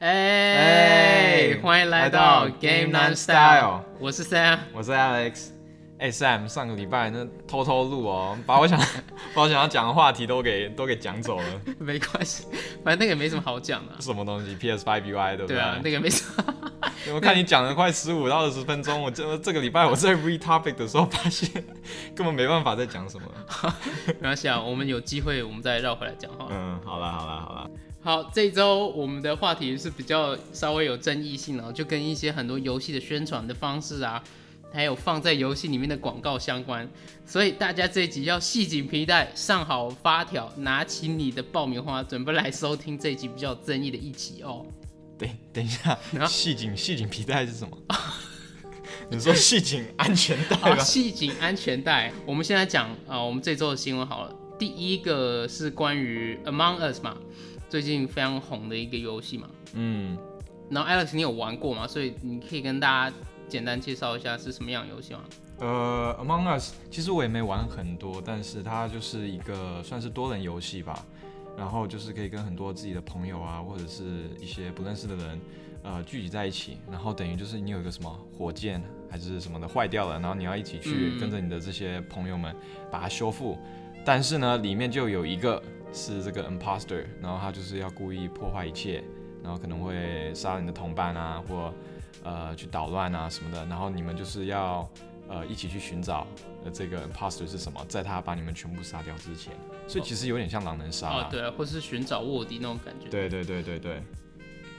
哎，欢迎来到 Game Nine Style，我是 Sam，我是 Alex。哎，Sam，上个礼拜那偷偷录哦，把我想 把我想要讲的话题都给都给讲走了。没关系，反正那个也没什么好讲的。什么东西？PS5 UI 对不对？对啊，那个没什么。我看你讲了快十五到二十分钟，我这这个礼拜我在 read topic 的时候发现根本没办法再讲什么。没关系啊，我们有机会我们再绕回来讲哈。嗯，好了好了好了。好，这周我们的话题是比较稍微有争议性的，就跟一些很多游戏的宣传的方式啊，还有放在游戏里面的广告相关，所以大家这一集要系紧皮带，上好发条，拿起你的爆米花，准备来收听这一集比较争议的一集哦。等等一下，系紧系紧皮带是什么？你说系紧安全带吧？系紧安全带。我们现在讲啊，我们这周的新闻好了，第一个是关于 Among Us 嘛。最近非常红的一个游戏嘛，嗯，然后 Alex 你有玩过吗？所以你可以跟大家简单介绍一下是什么样的游戏吗？呃，Among Us 其实我也没玩很多，但是它就是一个算是多人游戏吧，然后就是可以跟很多自己的朋友啊，或者是一些不认识的人，呃，聚集在一起，然后等于就是你有一个什么火箭还是什么的坏掉了，然后你要一起去跟着你的这些朋友们把它修复，但是呢，里面就有一个。是这个 imposter，然后他就是要故意破坏一切，然后可能会杀你的同伴啊，或呃去捣乱啊什么的，然后你们就是要呃一起去寻找呃这个 imposter 是什么，在他把你们全部杀掉之前，所以其实有点像狼人杀啊，对啊，或是寻找卧底那种感觉。对对对对对，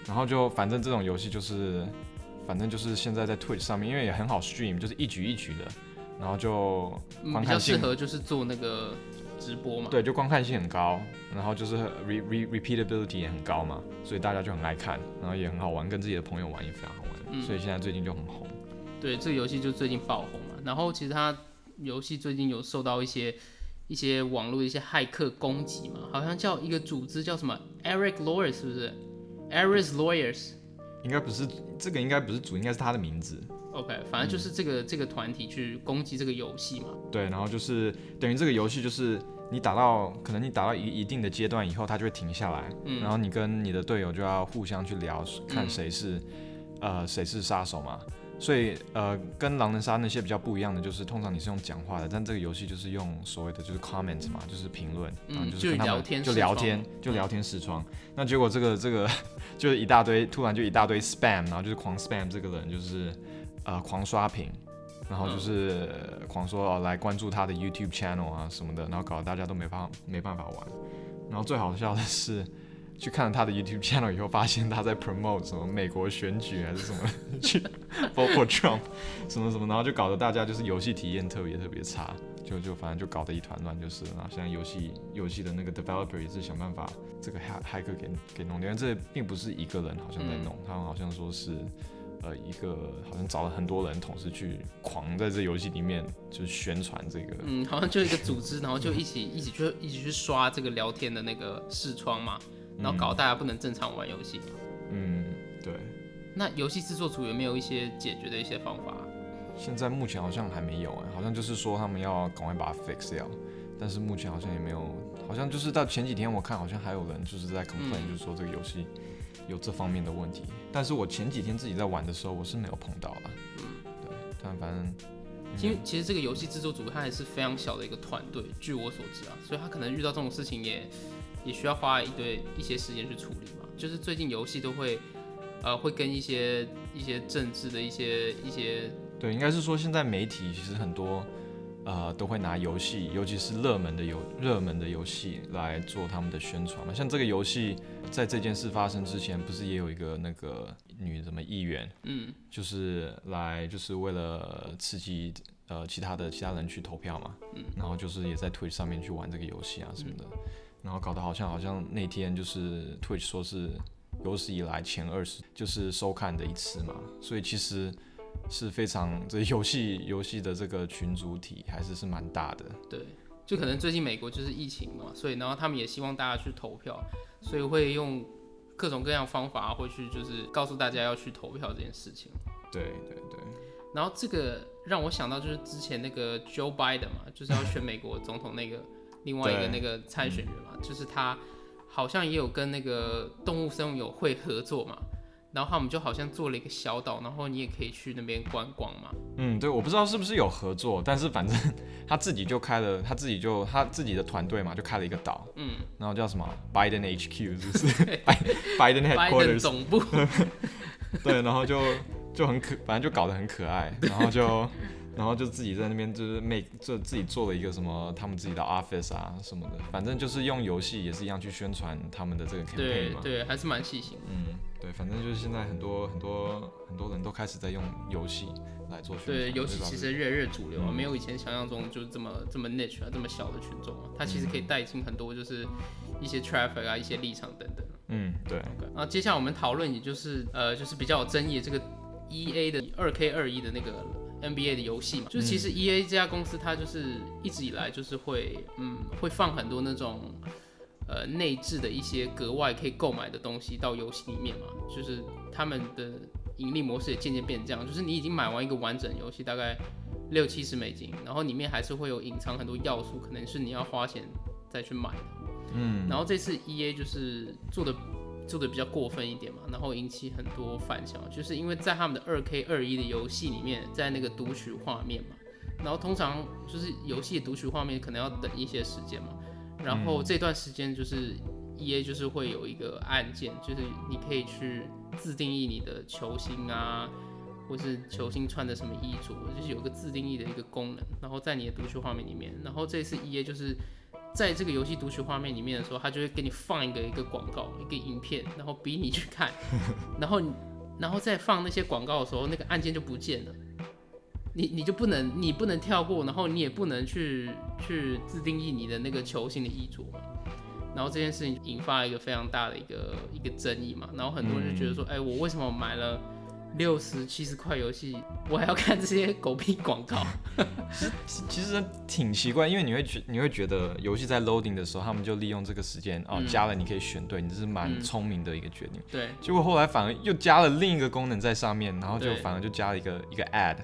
然后就反正这种游戏就是，反正就是现在在 Twitch 上面，因为也很好 stream，就是一局一局的，然后就比较适合就是做那个。直播嘛，对，就观看性很高，然后就是 re re repeatability 也很高嘛，所以大家就很爱看，然后也很好玩，跟自己的朋友玩也非常好玩，所以现在最近就很红。对，这个游戏就最近爆红嘛，然后其实它游戏最近有受到一些一些网络的一些骇客攻击嘛，好像叫一个组织叫什么 Eric Lawyers 是不是？Eric Lawyers 应该不是这个，应该不是主，应该是他的名字。OK，反正就是这个这个团体去攻击这个游戏嘛。对，然后就是等于这个游戏就是你打到可能你打到一一定的阶段以后，它就会停下来，然后你跟你的队友就要互相去聊，看谁是呃谁是杀手嘛。所以呃跟狼人杀那些比较不一样的就是，通常你是用讲话的，但这个游戏就是用所谓的就是 comment 嘛，就是评论，嗯，就是聊天，就聊天，就聊天视窗。那结果这个这个 就是一大堆，突然就一大堆 spam，然后就是狂 spam 这个人就是。呃，狂刷屏，然后就是狂说哦，来关注他的 YouTube channel 啊什么的，然后搞得大家都没法没办法玩。然后最好笑的是，去看了他的 YouTube channel 以后，发现他在 promote 什么美国选举还是什么 去 vote for Trump 什么什么，然后就搞得大家就是游戏体验特别特别差，就就反正就搞得一团乱就是。然后现在游戏游戏的那个 developer 也是想办法这个骇骇客给给弄掉，这并不是一个人好像在弄，他们好像说是。呃，一个好像找了很多人同时去狂在这游戏里面就是宣传这个，嗯，好像就一个组织，然后就一起一起去一起去刷这个聊天的那个视窗嘛，然后搞大家不能正常玩游戏。嗯，对。那游戏制作组有没有一些解决的一些方法？现在目前好像还没有哎，好像就是说他们要赶快把它 fix 掉，但是目前好像也没有，好像就是到前几天我看好像还有人就是在 complain，就是说这个游戏。有这方面的问题，但是我前几天自己在玩的时候，我是没有碰到了。嗯，对，但反正，其实其实这个游戏制作组它还是非常小的一个团队，据我所知啊，所以他可能遇到这种事情也也需要花一堆一些时间去处理嘛。就是最近游戏都会，呃，会跟一些一些政治的一些一些，对，应该是说现在媒体其实很多。呃，都会拿游戏，尤其是热门的游热门的游戏来做他们的宣传嘛。像这个游戏，在这件事发生之前，不是也有一个那个女什么议员，嗯，就是来就是为了刺激呃其他的其他人去投票嘛，嗯，然后就是也在 Twitch 上面去玩这个游戏啊什么的，然后搞得好像好像那天就是 Twitch 说是有史以来前二十就是收看的一次嘛，所以其实。是非常这游戏游戏的这个群主体还是是蛮大的。对，就可能最近美国就是疫情嘛，所以然后他们也希望大家去投票，所以会用各种各样方法会去就是告诉大家要去投票这件事情。对对对。然后这个让我想到就是之前那个 Joe Biden 嘛，就是要选美国总统那个另外一个那个参选人嘛，就是他好像也有跟那个动物生物友会合作嘛，然后他们就好像做了一个小岛，然后你也可以去那边观光嘛。嗯，对，我不知道是不是有合作，但是反正他自己就开了，他自己就他自己的团队嘛，就开了一个岛，嗯，然后叫什么 Biden HQ，是不是？Biden headquarters，总部，对，然后就就很可，反正就搞得很可爱，然后就然后就自己在那边就是 make 就自己做了一个什么他们自己的 office 啊什么的，反正就是用游戏也是一样去宣传他们的这个 campaign 嘛。对对，还是蛮细心的。嗯，对，反正就是现在很多很多很多人都开始在用游戏来做宣传。对，游戏其实越来越主流啊，嗯。没有以前想象中就是这么这么 niche 啊，这么小的群众啊，它其实可以带进很多就是一些 traffic 啊，一些立场等等。嗯，对，然后接下来我们讨论，也就是呃，就是比较有争议的这个 E A 的二 K 二一的那个 N B A 的游戏嘛，就是其实 E A 这家公司它就是一直以来就是会嗯会放很多那种呃内置的一些格外可以购买的东西到游戏里面嘛，就是他们的盈利模式也渐渐变成这样，就是你已经买完一个完整游戏大概六七十美金，然后里面还是会有隐藏很多要素，可能是你要花钱再去买的。嗯，然后这次 E A 就是做的做的比较过分一点嘛，然后引起很多反响，就是因为在他们的二 K 二一的游戏里面，在那个读取画面嘛，然后通常就是游戏读取画面可能要等一些时间嘛，然后这段时间就是 E A 就是会有一个按键，就是你可以去自定义你的球星啊。或是球星穿的什么衣着，就是有一个自定义的一个功能，然后在你的读取画面里面，然后这次 E A 就是在这个游戏读取画面里面的时候，它就会给你放一个一个广告，一个影片，然后逼你去看，然后然后再放那些广告的时候，那个按键就不见了，你你就不能你不能跳过，然后你也不能去去自定义你的那个球星的衣着嘛。然后这件事情引发了一个非常大的一个一个争议嘛，然后很多人就觉得说，哎、我为什么买了六十七十块游戏，我还要看这些狗屁广告？其其实挺奇怪，因为你会觉你会觉得游戏在 loading 的时候，他们就利用这个时间哦，嗯加了你可以选对，你这是蛮嗯聪明的一个决定。对，结果后来反而又加了另一个功能在上面，然后就反而就加了一个一个 add，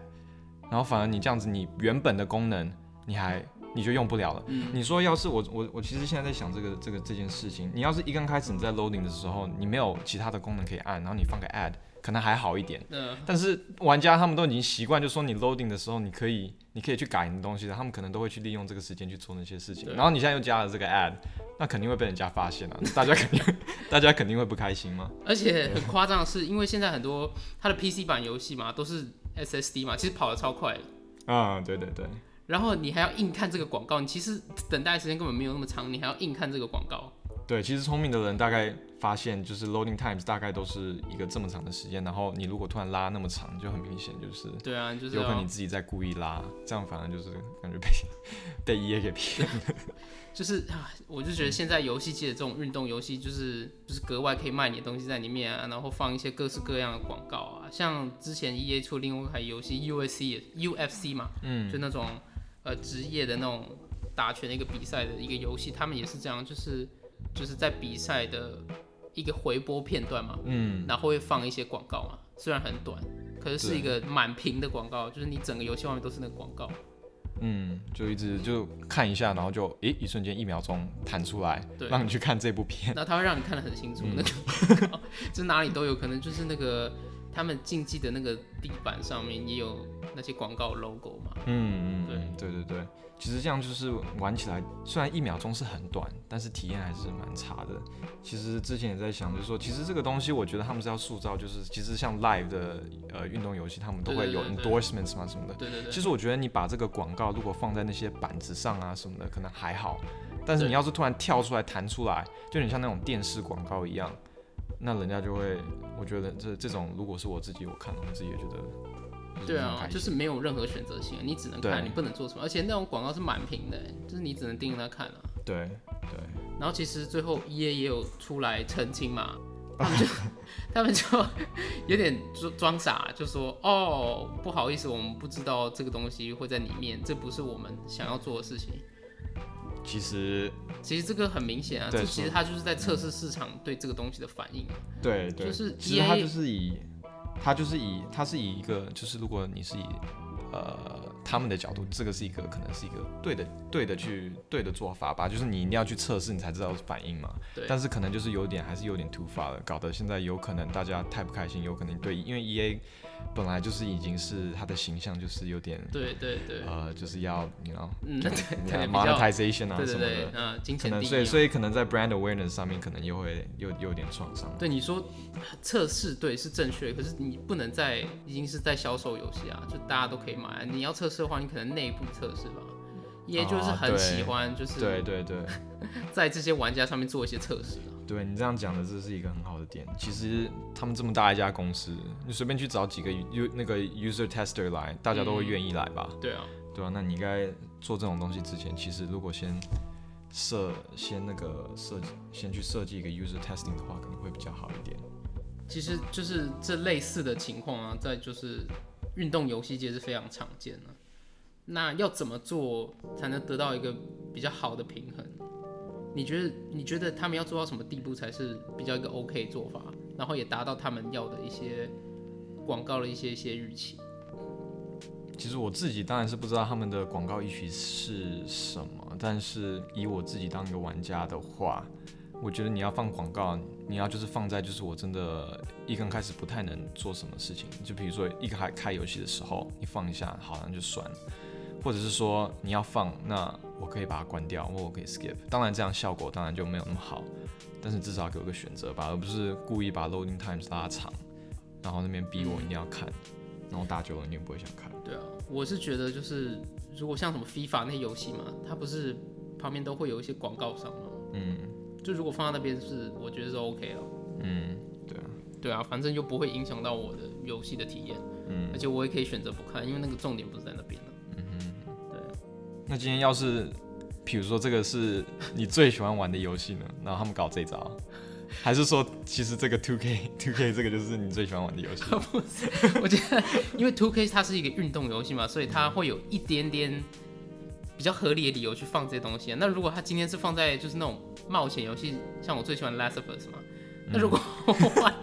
然后反而你这样子，你原本的功能你还你就用不了了。嗯你说要是我我我其实现在在想这个这个这件事情，你要是一刚开始你在 loading 的时候，你没有其他的功能可以按，然后你放个 add，可能还好一点。呃，但是玩家他们都已经习惯，就说你 loading 的时候，你可以你可以去改你的东西的，他们可能都会去利用这个时间去做那些事情。然后你现在又加了这个 add，那肯定会被人家发现啊，大家肯定大家肯定会不开心嘛。而且很夸张的是，因为现在很多它的 PC 版游戏嘛，都是 SSD 嘛，其实跑得超快的。啊、对对对，然后你还要硬看这个广告，你其实等待时间根本没有那么长，你还要硬看这个广告。对，其实聪明的人大概发现，就是 loading times 大概都是一个这么长的时间，然后你如果突然拉那么长，就很明显就是对啊，就是有可能你自己在故意拉，这样反而就是感觉被 被 EA 给骗了。就是啊，我就觉得现在游戏界的这种运动游戏，就是就是格外可以卖你的东西在里面啊，然后放一些各式各样的广告啊，像之前 E A 出另外一款游戏 UFC 也 UFC 嘛，嗯，就那种呃职业的那种打拳的一个比赛的一个游戏，他们也是这样，就是就是在比赛的一个回播片段嘛，嗯，然后会放一些广告嘛，虽然很短，可是是一个满屏的广告，就是你整个游戏外面都是那个广告。嗯，就一直就看一下，然后就诶一瞬间一秒钟弹出来，对让你去看这部片。然后它会让你看得很清楚，嗯那个广告 就哪里都有可能，就是那个他们竞技的那个地板上面也有那些广告 logo 嘛。嗯嗯，对嗯对对对，其实这样就是玩起来，虽然一秒钟是很短，但是体验还是蛮差的。其实之前也在想，就是说，其实这个东西，我觉得他们是要塑造，就是其实像 live 的呃运动游戏，他们都会有 endorsements 嘛什么的。对对对，其实我觉得你把这个广告如果放在那些板子上啊什么的，可能还好。但是你要是突然跳出来弹出来，就有点像那种电视广告一样，那人家就会，我觉得这这种如果是我自己，我看了我自己也觉得对啊，就是没有任何选择性，你只能看，你不能做什么，而且那种广告是满屏的，就是你只能盯着它看啊。对对，然后其实最后 E A 也有出来澄清嘛，他们就他们就有点装装傻，就说哦不好意思，我们不知道这个东西会在里面，这不是我们想要做的事情。其实其实这个很明显啊，对这其实它就是在测试市场对这个东西的反应啊。对对，就是其实它就是以，它就是以，它是以一个，就是如果你是以呃他们的角度，这个是一个可能是一个对的对的去对的做法吧，就是你一定要去测试，你才知道反应嘛。对但是可能就是有点还是有点突发了，搞得现在有可能大家太不开心，有可能对，因为 E A 本来就是已经是他的形象就是有点对对对，呃就是要你 know 嗯，就对你要对，比较 monetization 啊什么的，，对嗯。所以所以可能在 brand awareness 上面可能又会又又有点创伤。对你说测试对是正确，可是你不能在已经是在销售游戏啊，就大家都可以买啊。你要测试的话，你可能内部测试吧。也就是很喜欢，就是对对对。在这些玩家上面做一些测试啊。对你这样讲的，这是一个很好的点。其实他们这么大一家公司，你随便去找几个 u 那个 user tester 来，大家都会愿意来吧？对啊，对啊，那你应该做这种东西之前，其实如果先设先那个设计，先去设计一个 user testing 的话，可能会比较好一点。其实就是这类似的情况啊，在就是运动游戏界是非常常见的。那要怎么做才能得到一个比较好的平衡？你觉得你觉得他们要做到什么地步才是比较一个 OK 做法，然后也达到他们要的一些广告的一些一些预期？其实我自己当然是不知道他们的广告预期是什么，但是以我自己当一个玩家的话，我觉得你要放广告，你要就是放在就是我真的一刚开始不太能做什么事情，就比如说一开开游戏的时候，你放一下，好像就算了，或者是说你要放，那我可以把它关掉，或我可以 skip。当然这样效果当然就没有那么好，但是至少给我个选择吧，而不是故意把 loading times 拉长，然后那边逼我一定要看，然后打久了你也不会想看。对啊，我是觉得就是如果像什么 FIFA 那些游戏嘛，它不是旁边都会有一些广告商吗？嗯就如果放在那边是，我觉得是 OK 了。嗯，对啊，对啊，反正就不会影响到我的游戏的体验，嗯而且我也可以选择不看，因为那个重点不是在那边了。那今天要是，比如说这个是你最喜欢玩的游戏呢，然后他们搞这一招，还是说其实这个 Two K Two K 这个就是你最喜欢玩的游戏？不是我觉得，因为 Two K 它是一个运动游戏嘛，所以它会有一点点比较合理的理由去放这些东西、啊。那如果它今天是放在就是那种冒险游戏，像我最喜欢 Last of Us 嘛，那如果我玩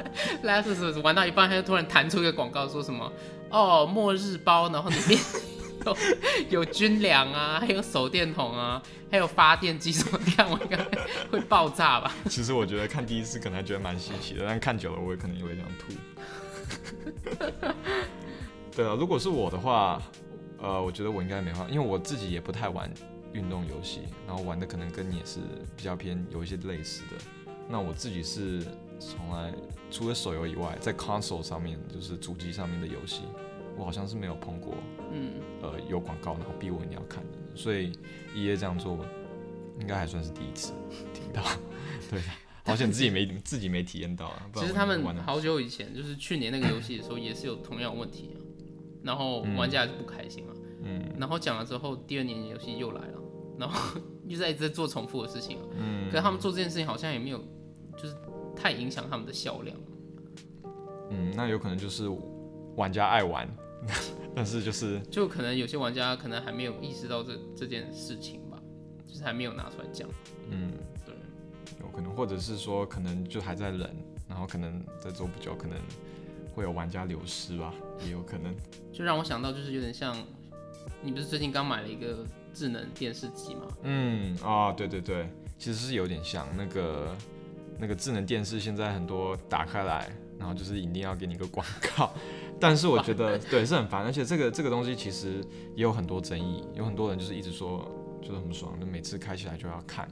Last of Us 玩到一半，它就突然弹出一个广告，说什么哦末日包，然后里面有 有军粮啊，还有手电筒啊，还有发电机什么，看我应该会爆炸吧？其实我觉得看第一次可能还觉得蛮稀奇的，但看久了我也可能也会想吐。对啊，如果是我的话，呃，我觉得我应该没办法，因为我自己也不太玩运动游戏，然后玩的可能跟你也是比较偏有一些类似的。那我自己是从来除了手游以外，在 console 上面，就是主机上面的游戏，我好像是没有碰过，嗯，呃，有广告然后逼我一定要看的。所以一夜这样做，应该还算是第一次听到。对，好险自己没自己没体验到啊。其实他们好久以前，就是去年那个游戏的时候，也是有同样的问题啊。然后玩家还是不开心嘛。嗯然后讲了之后，第二年游戏又来了，然后 又在一直在做重复的事情啊。嗯可是他们做这件事情好像也没有，就是太影响他们的销量。嗯，那有可能就是玩家爱玩，但是就是就可能有些玩家可能还没有意识到这这件事情吧，就是还没有拿出来讲。嗯，对，有可能，或者是说可能就还在忍，然后可能再做不久，可能会有玩家流失吧，也有可能。就让我想到就是有点像，你不是最近刚买了一个智能电视机吗？嗯啊、对对对，其实是有点像那个那个智能电视，现在很多打开来，然后就是一定要给你一个广告，但是我觉得对是很烦，而且这个这个东西其实也有很多争议，有很多人就是一直说就是很爽，就每次开起来就要看，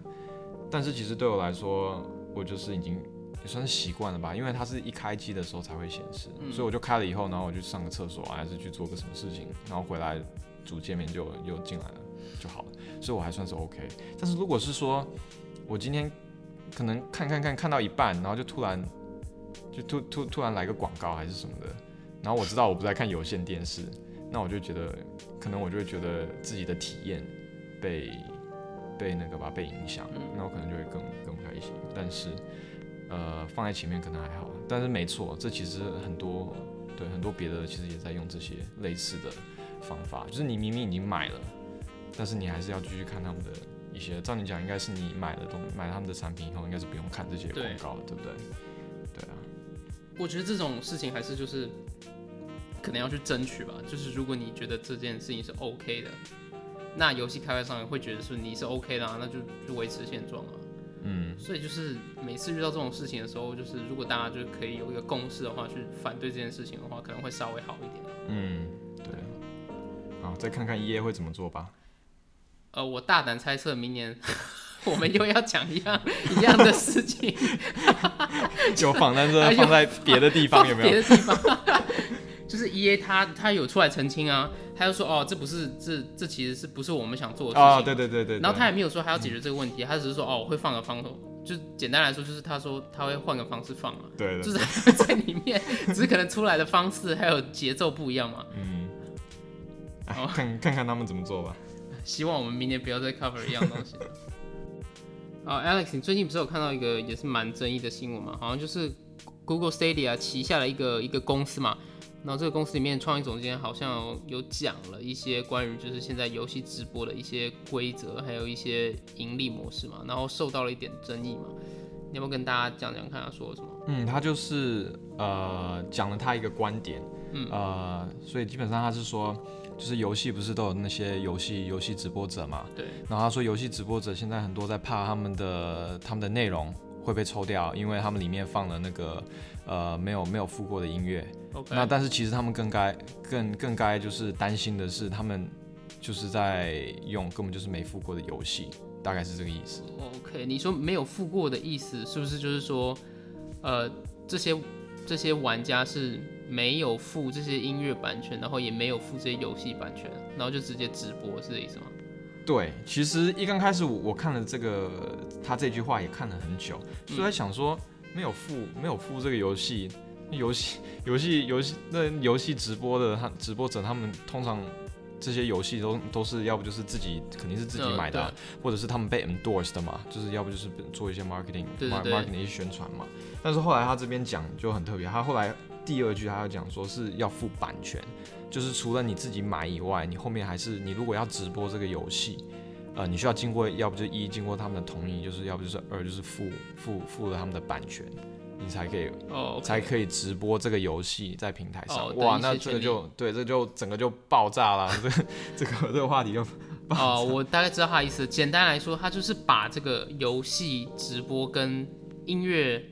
但是其实对我来说，我就是已经也算是习惯了吧，因为它是一开机的时候才会显示，嗯。所以我就开了以后，然后我就上个厕所啊，还是去做个什么事情，然后回来主界面就又进来了就好了，所以我还算是 OK。但是如果是说我今天可能看看看看到一半，然后就突然就突突突然来个广告还是什么的，然后我知道我不是在看有线电视，那我就觉得可能我就会觉得自己的体验被被那个吧被影响，那我可能就会更更不开心。但是呃放在前面可能还好，但是没错，这其实很多对很多别的其实也在用这些类似的方法，就是你明明已经买了，但是你还是要继续看他们的一些。照你讲，应该是你买了东买了他们的产品以后，应该是不用看这些广对告的，对不对？对啊，我觉得这种事情还是就是可能要去争取吧。就是如果你觉得这件事情是 OK 的，那游戏开发商也会觉得说你是 OK 的、啊，那就就维持现状啊。嗯，所以就是每次遇到这种事情的时候，就是如果大家就可以有一个共识的话，去反对这件事情的话，可能会稍微好一点。嗯，对。好，再看看 EA 会怎么做吧。呃，我大胆猜测，明年 我们又要讲一样一样的事情，有仿单哎呦这放在别的地方有没有？别的地方，就是 E A 他他有出来澄清啊，他就说哦，这不是这这其实是不是我们想做的事情哦，嘛对对对对。然后他也没有说他要解决这个问题，他只是说哦，我会放个方头，就简单来说就是他说他会换个方式放嘛，对對，就是 在里面，只是可能出来的方式还有节奏不一样嘛。嗯，看看看他们怎么做吧。希望我们明年不要再 cover 一样东西了。哦、a l e x 你最近不是有看到一个也是蛮争议的新闻嘛？好像就是 Google Stadia 旗下的一个一个公司嘛，然后这个公司里面创意总监好像有讲了一些关于就是现在游戏直播的一些规则，还有一些盈利模式嘛，然后受到了一点争议嘛。你要不要跟大家讲讲看他说了什么？嗯，他就是呃讲了他一个观点，嗯呃，所以基本上他是说，就是游戏不是都有那些游戏游戏直播者嘛，对，然后他说游戏直播者现在很多在怕他们的他们的内容会被抽掉，因为他们里面放了那个呃没有没有付过的音乐那但是其实他们更该更更该就是担心的是他们就是在用根本就是没付过的游戏，大概是这个意思。OK，你说没有付过的意思，是不是就是说，呃，这些这些玩家是没有付这些音乐版权，然后也没有付这些游戏版权，然后就直接直播，是这意思吗？对，其实一刚开始我我看了这个他这句话也看了很久，所以在想说没有付没有付这个游戏，游戏游戏游戏那游戏直播的他直播者他们通常这些游戏都都是要不就是自己肯定是自己嗯买的啊、或者是他们被 endorse 的嘛，就是要不就是做一些 marketing 对对 mar- 对 marketing 的一些宣传嘛。但是后来他这边讲就很特别，他后来第二句他要讲说是要付版权，就是除了你自己买以外，你后面还是你如果要直播这个游戏，呃，你需要经过要不就一经过他们的同意，就是要不就是二就是付付付了他们的版权，你才可以哦才可以直播这个游戏在平台上。哦哇，那这个就对，这就整个就爆炸了，这个这个这个话题就爆哦，我大概知道他的意思。简单来说，他就是把这个游戏直播跟音乐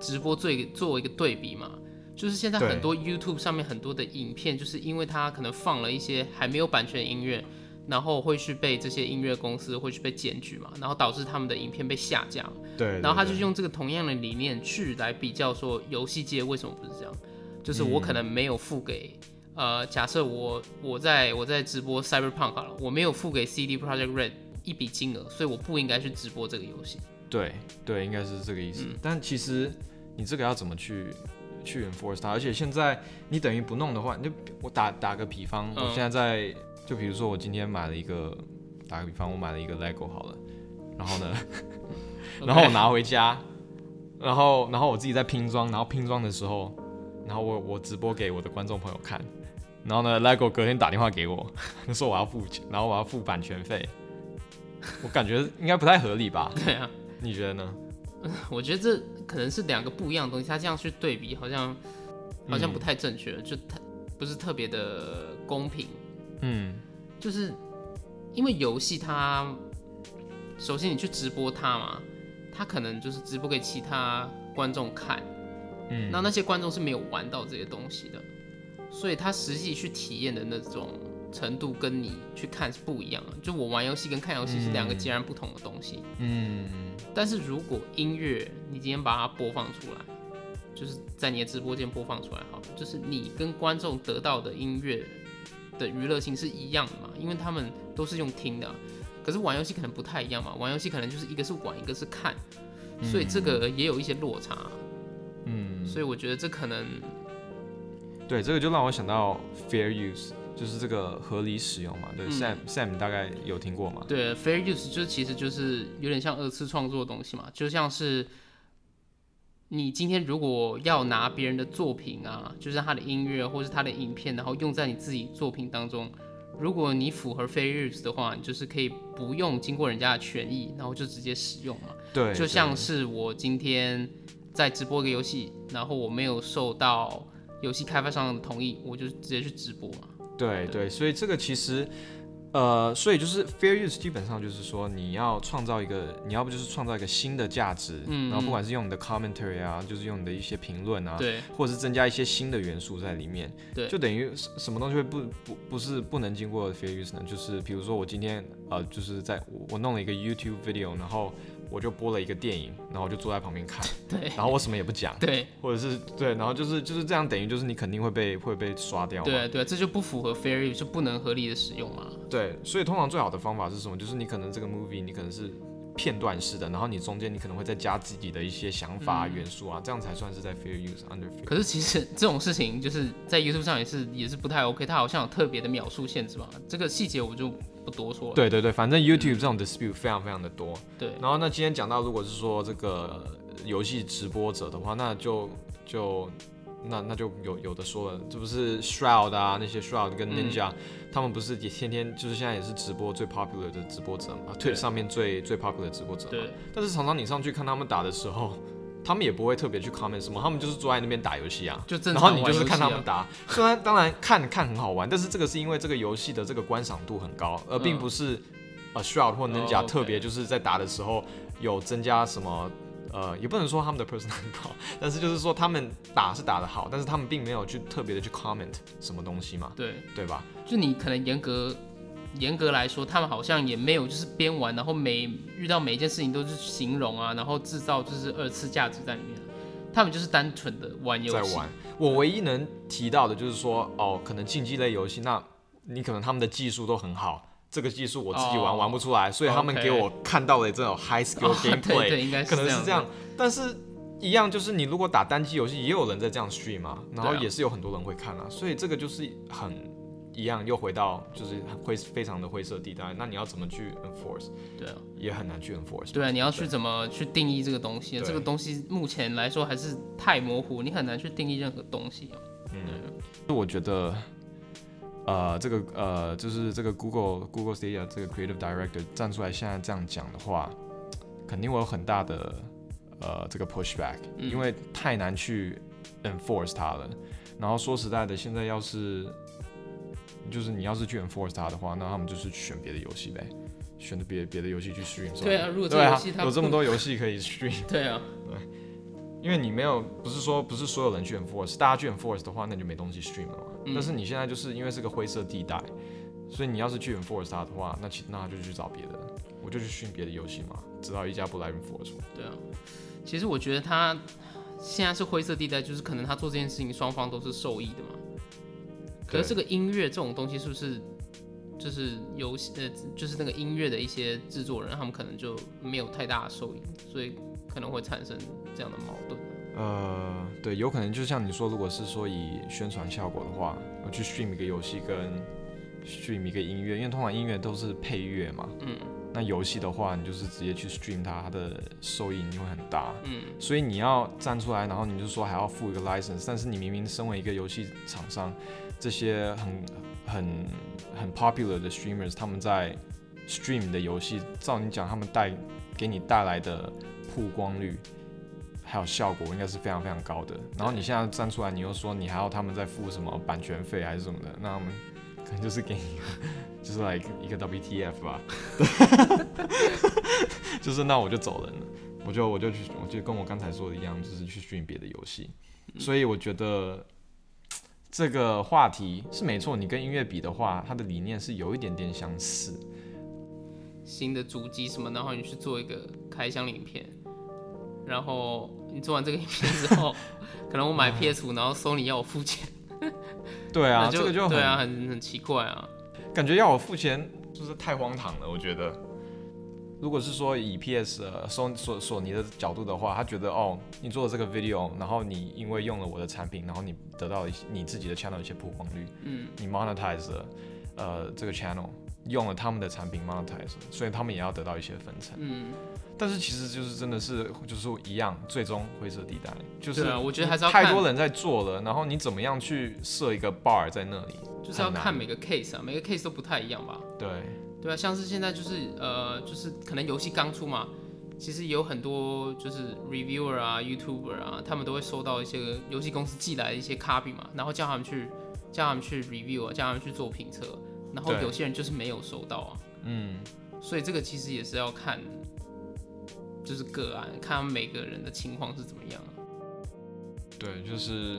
直播做一个做一个对比嘛。就是现在很多 YouTube 上面很多的影片，就是因为他可能放了一些还没有版权的音乐，然后会去被这些音乐公司会去被检举嘛，然后导致他们的影片被下架嘛。对。然后他就是用这个同样的理念去来比较说游戏界为什么不是这样，就是我可能没有付给。呃，假设我我在我在直播 Cyberpunk 好了，我没有付给 CD Project Red 一笔金额，所以我不应该去直播这个游戏。对对，应该是这个意思。嗯但其实你这个要怎么去去 enforce 它？而且现在你等于不弄的话，你就我打打个比方，嗯我现在在就比如说我今天买了一个，打个比方，我买了一个 LEGO 好了，然后呢，然后我拿回家，然后然后我自己在拼装，然后拼装的时候，然后我我直播给我的观众朋友看。然后呢，LEGO 隔天打电话给我，说我要付钱，然后我要付版权费，我感觉应该不太合理吧？对啊，你觉得呢？我觉得这可能是两个不一样的东西，他这样去对比，好像好像不太正确，就太不是特别的公平。嗯，就是因为游戏它，首先你去直播它嘛，它可能就是直播给其他观众看，嗯，那那些观众是没有玩到这些东西的，所以他实际去体验的那种程度跟你去看是不一样的。就我玩游戏跟看游戏是两个截然不同的东西。嗯，但是如果音乐你今天把它播放出来，就是在你的直播间播放出来，好了，就是你跟观众得到的音乐的娱乐性是一样的嘛，因为他们都是用听的。可是玩游戏可能不太一样嘛，玩游戏可能就是一个是玩，一个是看，所以这个也有一些落差。嗯，所以我觉得这可能对，这个就让我想到 fair use，就是这个合理使用嘛。对、嗯 Sam Sam 大概有听过吗？对 fair use 就其实就是有点像二次创作的东西嘛，就像是你今天如果要拿别人的作品啊，就是他的音乐或是他的影片，然后用在你自己作品当中，如果你符合 fair use 的话，你就是可以不用经过人家的权益，然后就直接使用嘛。对，就像是我今天在直播一个游戏，然后我没有受到游戏开发商的同意，我就直接去直播嘛。对对，所以这个其实，呃，所以就是 fair use 基本上就是说你要创造一个，你要不就是创造一个新的价值，嗯然后不管是用你的 commentary 啊，就是用你的一些评论啊，对或者是增加一些新的元素在里面，对就等于什什么东西会不不不是不能经过 fair use 呢？就是比如说我今天呃就是在我我弄了一个 YouTube video，然后我就播了一个电影，然后我就坐在旁边看，对然后我什么也不讲，对或者是对，然后就是就是这样，等于就是你肯定会被会被刷掉。对对，这就不符合 fair use，就不能合理的使用嘛。对，所以通常最好的方法是什么？就是你可能这个 movie 你可能是片段式的，然后你中间你可能会再加自己的一些想法、嗯元素啊，这样才算是在 fair use under fair。可是其实这种事情就是在 YouTube 上也是也是不太 OK，它好像有特别的秒数限制嘛，这个细节我就不多说了。对对对，反正 YouTube 这种 dispute 非常非常的多。对然后那今天讲到，如果是说这个游戏直播者的话，那就就那那就有有的说了，这不是 Shroud 啊，那些 Shroud 跟嗯 Ninja，、他们不是也天天就是现在也是直播最 popular 的直播者嘛对，Twitch 上面最最 popular 的直播者嘛。对但是常常你上去看他们打的时候，他们也不会特别去 comment 什么，他们就是坐在那边打游戏啊。就正然常玩游戏啊。后你就是看他们打，虽然当然看看很好玩，但是这个是因为这个游戏的这个观赏度很高，而并嗯不是呃 Shroud 或 Ninja 特别就是在打的时候有增加什么。呃，也不能说他们的 personal 很高，但是就是说他们打是打得好，但是他们并没有去特别的去 comment 什么东西嘛，对，对吧？就你可能严格严格来说，他们好像也没有就是边玩，然后每遇到每一件事情都是形容啊，然后制造就是二次价值在里面。他们就是单纯的玩游戏，在玩。我唯一能提到的就是说，哦，可能竞技类游戏，那你可能他们的技术都很好，这个技术我自己玩、哦玩不出来，所以他们给我看到的这种 high skill 哦 gameplay，、可能是是这样。但是一样就是你如果打单机游戏，也有人在这样 stream 嘛，然后也是有很多人会看啊，所以这个就是很一样，又回到就是灰非常的灰色地带。那你要怎么去 enforce，对啊，也很难去 enforce。对啊，你要去怎么去定义这个东西？对这个东西目前来说还是太模糊，你很难去定义任何东西啊。嗯，我觉得，呃，这个呃，就是这个 Google Google Stadia 这个 Creative Director 站出来现在这样讲的话，肯定会有很大的呃这个 pushback，、嗯因为太难去 enforce 它了。然后说实在的，现在要是就是你要是去 enforce 它的话，那他们就是选别的游戏呗，选的别别的游戏去 stream。对啊，如果这对啊个游戏，它有这么，多游戏可以 stream。对啊，因为你没有，不是说不是所有人去 enforce，大家去 enforce 的话，那就没东西 stream 了嘛。嗯但是你现在就是因为是个灰色地带，所以你要是去 enforce 它的话，那其那他就去找别的，我就去 stream 别的游戏嘛，直到一家不来 enforce。对啊。其实我觉得他现在是灰色地带，就是可能他做这件事情双方都是受益的嘛。可是这个音乐这种东西是不是就是游戏呃，就是那个音乐的一些制作人，他们可能就没有太大的受益，所以可能会产生这样的矛盾。呃，对，有可能就像你说，如果是说以宣传效果的话，我去 stream 一个游戏跟 stream 一个音乐，因为通常音乐都是配乐嘛，嗯那游戏的话，你就是直接去 stream 它，它的收益一定会很大。嗯，所以你要站出来，然后你就说还要付一个 license，但是你明明身为一个游戏厂商，这些很很很 popular 的 streamers，他们在 stream 的游戏，照你讲，他们带给你带来的曝光率还有效果，应该是非常非常高的。然后你现在站出来，你又说你还要他们再付什么版权费还是什么的，那我们可能就是给你一个就是来一个 WTF 吧，就是那我就走人了。我就我就去，我就跟我刚才说的一样，就是去 stream 别的游戏。所以我觉得这个话题是没错，你跟音乐比的话，它的理念是有一点点相似。新的主机什么，然后你去做一个开箱影片，然后你做完这个影片之后，可能我买 PS 五，然后 Sony 要我付钱，对啊，那这个就对啊，很很奇怪啊。感觉要我付钱，就是太荒唐了。我觉得，如果是说以 PS 呃索索索尼的角度的话，他觉得哦，你做了这个 video，然后你因为用了我的产品，然后你得到了一些你自己的 channel 一些曝光率，嗯，你 monetize 了呃这个 channel，用了他们的产品 monetize，了所以他们也要得到一些分成。嗯，但是其实就是真的是就是一样，最终灰色地带，就是我觉得还是要太多人在做了，然后你怎么样去设一个 bar 在那里？就是要看每个 case 啊，每个 case 都不太一样吧。对，对啊，像是现在就是呃，就是可能游戏刚出嘛，其实有很多就是 reviewer 啊、YouTuber 啊，他们都会收到一些游戏公司寄来的一些 copy 嘛，然后叫他们去叫他们去 review 啊，叫他们去做评测，然后有些人就是没有收到啊，嗯，所以这个其实也是要看，就是个案，看他们每个人的情况是怎么样啊。对，就是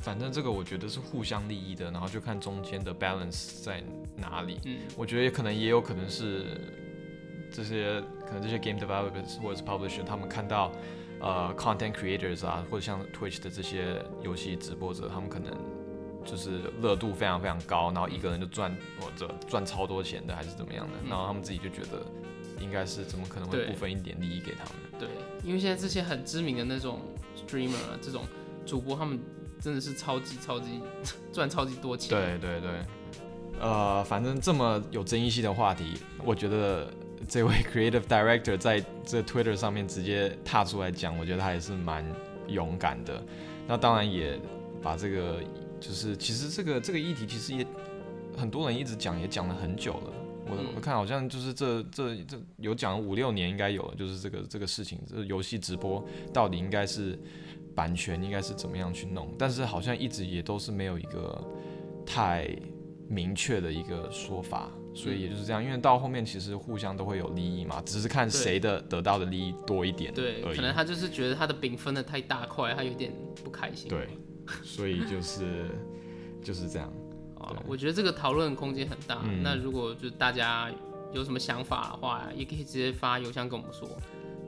反正这个我觉得是互相利益的，然后就看中间的 balance 在哪里。嗯，我觉得也可能也有可能是这些可能这些 game developers 或者是 publisher 他们看到呃 content creators 啊，或者像 Twitch 的这些游戏直播者，他们可能就是热度非常非常高，然后一个人就赚或者赚超多钱的，还是怎么样的，嗯然后他们自己就觉得应该是怎么可能会不分一点利益给他们？对，因为现在这些很知名的那种 streamer 啊，这种主播，他们真的是超级超级 赚超级多钱。对对对，呃，反正这么有争议性的话题，我觉得这位 creative director 在这 Twitter 上面直接踏出来讲，我觉得他也是蛮勇敢的。那当然也把这个，就是其实这个这个议题其实也很多人一直讲，也讲了很久了。我嗯。我看好像就是这这这有讲了五六年应该有了，就是这个这个事情，这个游戏直播到底应该是版权应该是怎么样去弄，但是好像一直也都是没有一个太明确的一个说法，所以也就是这样，因为到后面其实互相都会有利益嘛，只是看谁的得到的利益多一点对，可能他就是觉得他的饼分的太大块，他有点不开心。对，所以就是就是这样，啊，我觉得这个讨论空间很大。嗯那如果就大家有什么想法的话，也可以直接发邮箱跟我们说，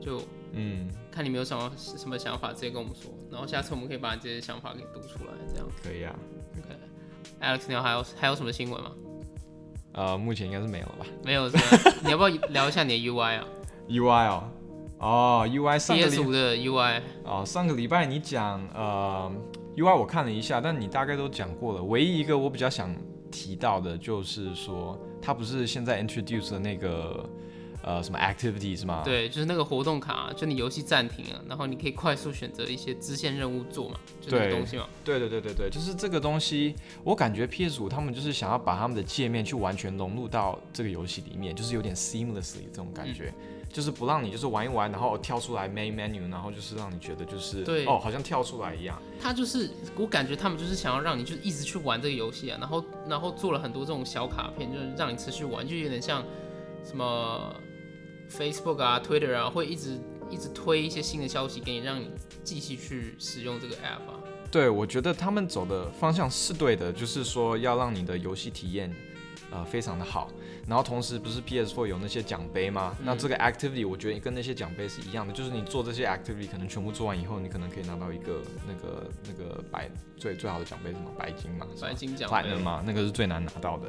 就嗯，看你们有什么什么想法，直接跟我们说，然后下次我们可以把这些想法给读出来，这样。可以啊，OK，Alex，你有还有还有什么新闻吗？呃，目前应该是没有了吧没有是吧？你要不要聊一下你的 UI 啊？UI 哦，哦，UI 上个？PS 礼五的 UI，哦，上个礼拜你讲呃 UI 我看了一下，但你大概都讲过了。唯一一个我比较想提到的就是说，它不是现在 introduce 的那个呃什么 activity 是吗？对，就是那个活动卡，就你游戏暂停了，然后你可以快速选择一些支线任务做嘛，就那个东西嘛。对对对对对，就是这个东西，我感觉 PS 五他们就是想要把他们的界面去完全融入到这个游戏里面，就是有点 seamlessly 这种感觉，就是不让你就是玩一玩，然后跳出来 main menu，然后就是让你觉得就是对哦，好像跳出来一样。他就是我感觉他们就是想要让你就是一直去玩这个游戏啊，然后然后做了很多这种小卡片，就是让你持续玩，就有点像什么 Facebook 啊、Twitter 啊，会一直一直推一些新的消息给你，让你继续去使用这个 app 啊。对，我觉得他们走的方向是对的，就是说要让你的游戏体验呃非常的好，然后同时不是 PS4 有那些奖杯吗？那这个 activity 我觉得跟那些奖杯是一样的，就是你做这些 activity 可能全部做完以后，你可能可以拿到一个那个那个白最最好的奖杯什么白金嘛，白金奖杯嘛，那个是最难拿到的。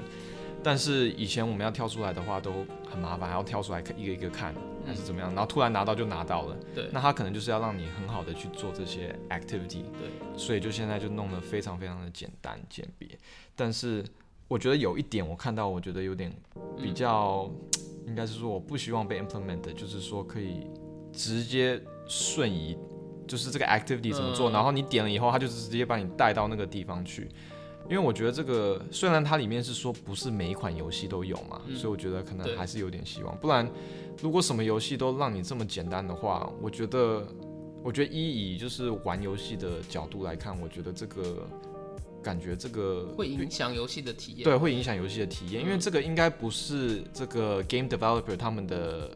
但是以前我们要跳出来的话都很麻烦，还要跳出来一个一个看还是怎么样，然后突然拿到就拿到了。对那他可能就是要让你很好的去做这些 activity，对，所以就现在就弄得非常非常的简单简别。但是我觉得有一点我看到，我觉得有点比较，应该是说我不希望被 implement，的就是说可以直接瞬移，就是这个 activity 怎么做，嗯然后你点了以后，它就直接把你带到那个地方去。因为我觉得这个虽然它里面是说不是每一款游戏都有嘛，嗯所以我觉得可能还是有点希望。不然，如果什么游戏都让你这么简单的话，我觉得，我觉得一以就是玩游戏的角度来看，我觉得这个感觉这个会影响游戏的体验。对会影响游戏的体验，因为嗯这个应该不是这个 game developer 他们的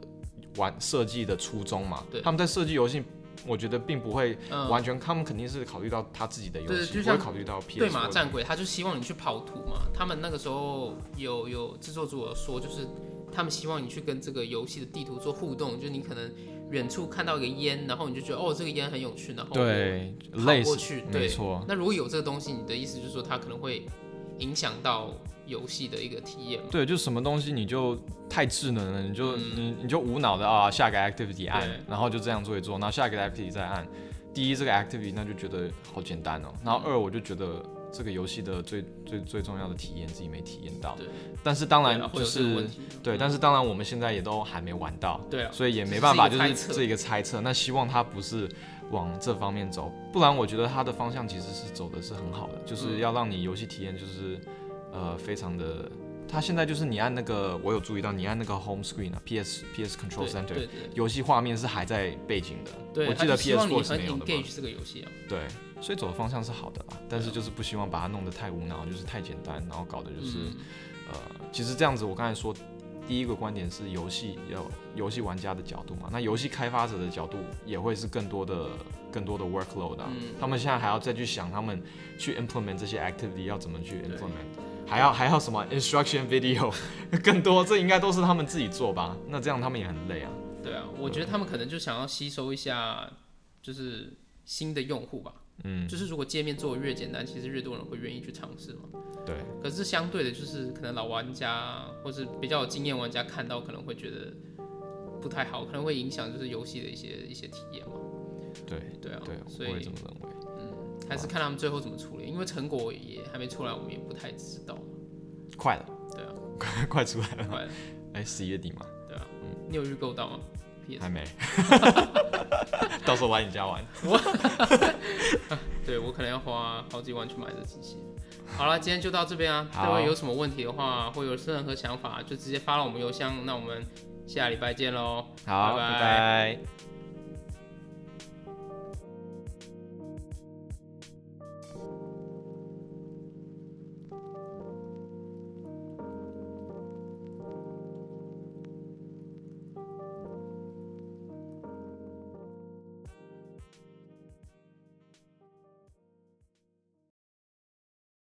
玩设计的初衷嘛对，他们在设计游戏。我觉得并不会嗯，完全，他们肯定是考虑到他自己的游戏，就不会考虑到 PS 对嘛战鬼，他就希望你去跑图嘛。他们那个时候有有制作组有说，就是他们希望你去跟这个游戏的地图做互动，就是你可能远处看到一个烟，然后你就觉得哦这个烟很有趣，然后对我跑过去，对。没错，那如果有这个东西，你的意思就是说它可能会影响到游戏的一个体验嘛？对，就什么东西你就太智能了，你就、嗯你你就无脑的啊，下个 activity 按，然后就这样做一做，然后下个 activity 再按。第一，这个 activity 那就觉得好简单哦，然后二，我就觉得这个游戏的最最最重要的体验自己没体验到对。但是当然就是。对，但是当然我们现在也都还没玩到，对啊，所以也没办法，只就是这一个猜测。那希望它不是往这方面走，不然我觉得它的方向其实是走的是很好的，就是嗯要让你游戏体验就是呃非常的它现在就是你按那个，我有注意到你按那个 home screen 啊，PS PS Control Center，对对游戏画面是还在背景的。对，我记得他就希望 PS4 你很是没有的嘛 engage 这个游戏啊。对，所以走的方向是好的啦，但是就是不希望把它弄得太无脑，就是太简单，然后搞的就是、嗯呃，其实这样子我刚才说。第一个观点是游戏要游戏玩家的角度嘛，那游戏开发者的角度也会是更多的更多的 workload 啊。嗯他们现在还要再去想他们去 implement 这些 activity 要怎么去 implement，还要还要什么 instruction video，更多这应该都是他们自己做吧？那这样他们也很累啊。对啊，我觉得他们可能就想要吸收一下，就是新的用户吧。嗯，就是如果界面做的越简单，其实越多人会愿意去尝试嘛。对，可是相对的，就是可能老玩家或是比较有经验玩家看到可能会觉得不太好，可能会影响就是游戏的一些一些体验嘛。对对啊，对，所以我也这么认为。还是看他们最后怎么处理，因为成果也还没出来，我们也不太知道。快了，对啊，快 快出来了。快了，哎，十一月底嘛，对啊，嗯你有预购到吗还没。到时候来你家玩。对我可能要花好几万去买这机器。好了，今天就到这边啊。各位有什么问题的话，或有任何想法，就直接发到我们邮箱。那我们下礼拜见喽。好，拜拜拜拜